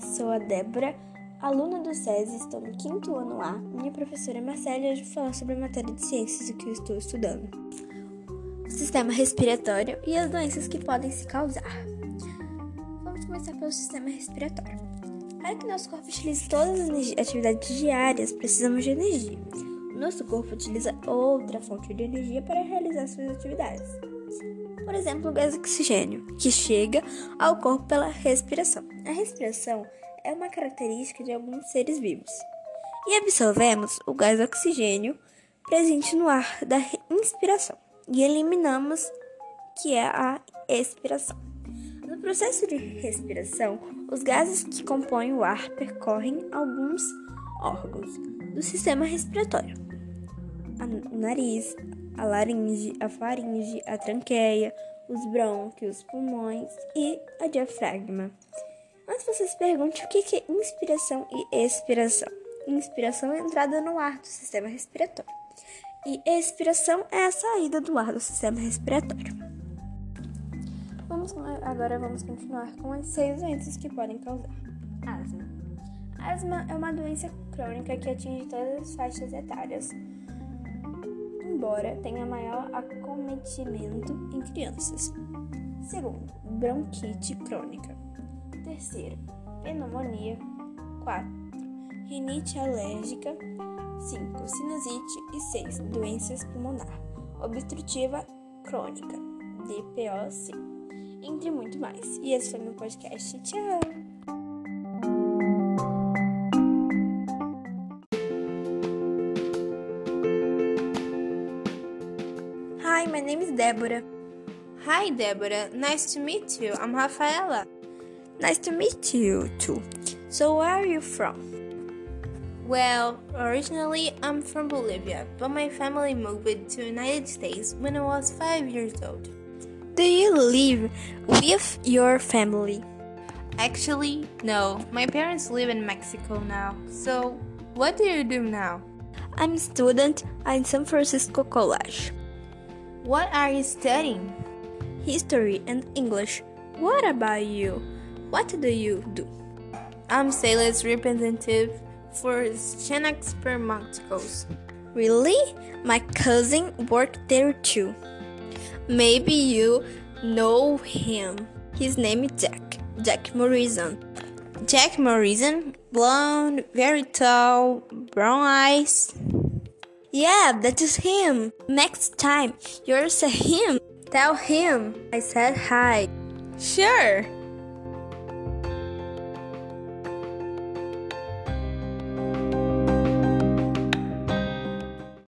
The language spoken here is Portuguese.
sou a Débora, aluna do SESI, estou no quinto ano A. Minha professora Marcela hoje falar sobre a matéria de ciências que eu estou estudando. O sistema respiratório e as doenças que podem se causar. Vamos começar pelo sistema respiratório. Para que nosso corpo utilize todas as atividades diárias, precisamos de energia. Nosso corpo utiliza outra fonte de energia para realizar suas atividades. Por exemplo, o gás oxigênio, que chega ao corpo pela respiração. A respiração é uma característica de alguns seres vivos. E absorvemos o gás oxigênio presente no ar da inspiração e eliminamos que é a expiração. No processo de respiração, os gases que compõem o ar percorrem alguns órgãos do sistema respiratório: o nariz, a laringe, a faringe, a tranqueia, os brônquios, os pulmões e a diafragma. Antes você se pergunte o que é inspiração e expiração. Inspiração é a entrada no ar do sistema respiratório e expiração é a saída do ar do sistema respiratório. Vamos, agora vamos continuar com as seis doenças que podem causar. Asma. Asma é uma doença crônica que atinge todas as faixas etárias embora tenha maior acometimento em crianças. Segundo, bronquite crônica. Terceiro, pneumonia. 4. Rinite alérgica. 5. Sinusite. E 6. Doenças pulmonar obstrutiva crônica. DPOC. Entre muito mais. E esse foi meu podcast. Tchau! My name is Deborah. Hi, Deborah. Nice to meet you. I'm Rafaela. Nice to meet you too. So, where are you from? Well, originally I'm from Bolivia, but my family moved to the United States when I was 5 years old. Do you live with your family? Actually, no. My parents live in Mexico now. So, what do you do now? I'm a student at San Francisco College. What are you studying? History and English. What about you? What do you do? I'm sales representative for Xenax Pharmaceuticals. Really? My cousin worked there too. Maybe you know him. His name is Jack. Jack Morrison. Jack Morrison? Blonde, very tall, brown eyes. Yeah, that is him. Next time you're see him, tell him I said hi. Sure.